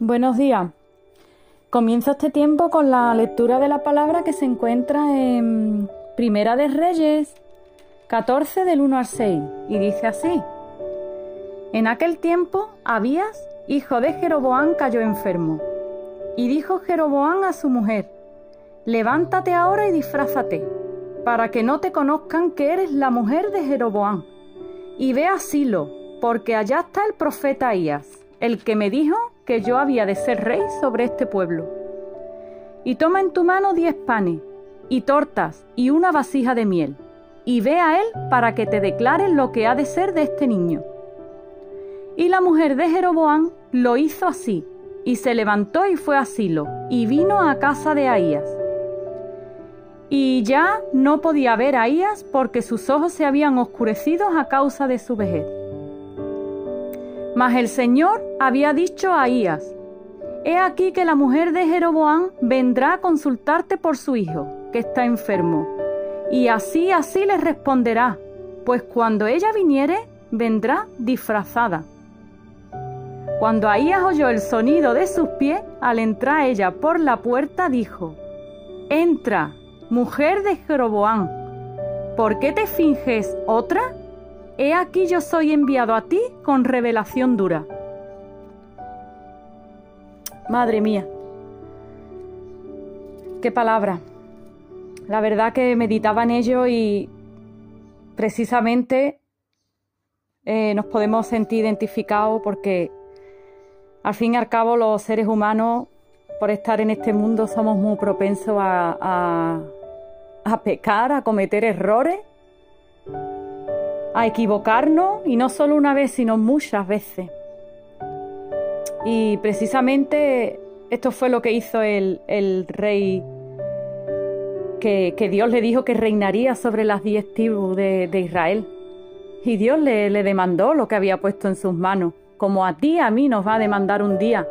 Buenos días. Comienzo este tiempo con la lectura de la palabra que se encuentra en Primera de Reyes 14 del 1 al 6 y dice así. En aquel tiempo Abías, hijo de Jeroboán, cayó enfermo. Y dijo Jeroboán a su mujer, levántate ahora y disfrázate, para que no te conozcan que eres la mujer de Jeroboán. Y ve a Silo, porque allá está el profeta Ahías, el que me dijo que yo había de ser rey sobre este pueblo. Y toma en tu mano diez panes, y tortas, y una vasija de miel, y ve a él para que te declare lo que ha de ser de este niño. Y la mujer de Jeroboam lo hizo así, y se levantó y fue a Silo, y vino a casa de Ahías. Y ya no podía ver Ahías porque sus ojos se habían oscurecido a causa de su vejez. Mas el Señor había dicho a Ahías, He aquí que la mujer de Jeroboam vendrá a consultarte por su hijo, que está enfermo. Y así, así le responderá, pues cuando ella viniere, vendrá disfrazada. Cuando Ahías oyó el sonido de sus pies, al entrar ella por la puerta, dijo, Entra, mujer de Jeroboam, ¿por qué te finges otra? He aquí yo soy enviado a ti con revelación dura. Madre mía, qué palabra. La verdad que meditaba en ello y precisamente eh, nos podemos sentir identificados porque al fin y al cabo los seres humanos, por estar en este mundo, somos muy propensos a, a pecar, a cometer errores a equivocarnos y no solo una vez, sino muchas veces. Y precisamente esto fue lo que hizo el, rey que, Dios le dijo que reinaría sobre las diez tribus de, Israel. Y Dios le, le demandó lo que había puesto en sus manos, como a ti, a mí nos va a demandar un día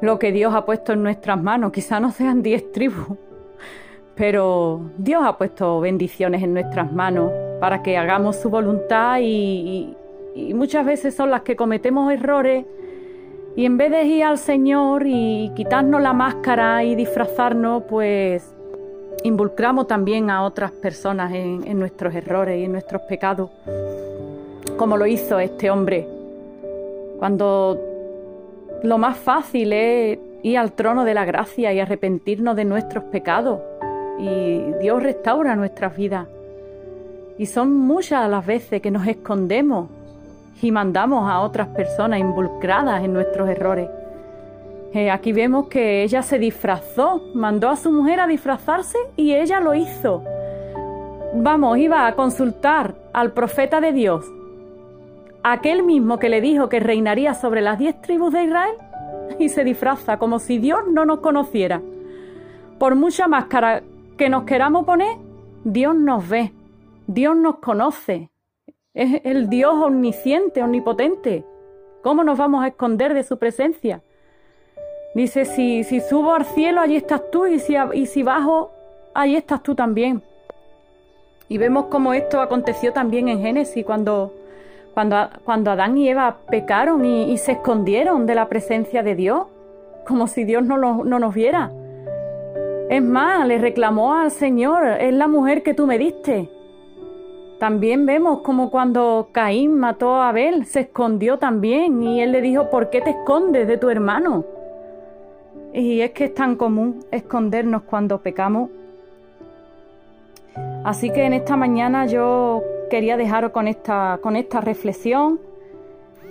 lo que Dios ha puesto en nuestras manos. Quizá no sean diez tribus, pero Dios ha puesto bendiciones en nuestras manos para que hagamos su voluntad y, muchas veces son las que cometemos errores y en vez de ir al Señor y quitarnos la máscara y disfrazarnos, pues involucramos también a otras personas en, en, nuestros errores y en nuestros pecados, como lo hizo este hombre, cuando lo más fácil es ir al trono de la gracia y arrepentirnos de nuestros pecados, y Dios restaura nuestras vidas. Y son muchas las veces que nos escondemos y mandamos a otras personas involucradas en nuestros errores. Eh, aquí vemos que ella se disfrazó, mandó a su mujer a disfrazarse y ella lo hizo. Vamos, iba a consultar al profeta de Dios, aquel mismo que le dijo que reinaría sobre las diez tribus de Israel, y se disfraza como si Dios no nos conociera. Por mucha máscara que nos queramos poner, Dios nos ve. Dios nos conoce. Es el Dios omnisciente, omnipotente. ¿Cómo nos vamos a esconder de su presencia? Dice, si, si subo al cielo, allí estás tú, y si, y si bajo, allí estás tú también. Y vemos cómo esto aconteció también en Génesis, cuando, cuando, cuando Adán y Eva pecaron y, se escondieron de la presencia de Dios, como si Dios no, no nos viera. Es más, le reclamó al Señor, es la mujer que tú me diste. También vemos como cuando Caín mató a Abel, se escondió también y él le dijo, ¿por qué te escondes de tu hermano? Y es que es tan común escondernos cuando pecamos. Así que en esta mañana yo quería dejaros con esta, con esta reflexión,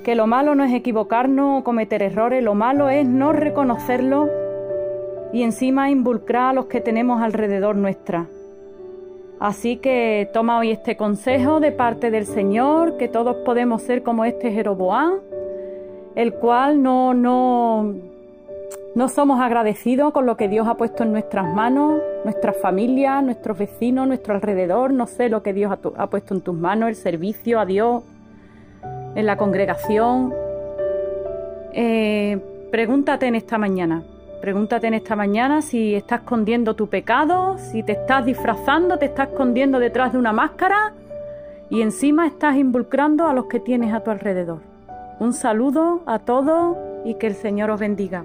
que lo malo no es equivocarnos o cometer errores, lo malo es no reconocerlo y encima involucrar a los que tenemos alrededor nuestra. Así que toma hoy este consejo de parte del Señor, que todos podemos ser como este Jeroboam, el cual no, no, no somos agradecidos con lo que Dios ha puesto en nuestras manos, nuestras familias, nuestros vecinos, nuestro alrededor, no sé lo que Dios ha, puesto en tus manos, el servicio a Dios, en la congregación. Eh, pregúntate en esta mañana, Pregúntate en esta mañana si estás escondiendo tu pecado, si te estás disfrazando, te estás escondiendo detrás de una máscara y encima estás involucrando a los que tienes a tu alrededor. Un saludo a todos y que el Señor os bendiga.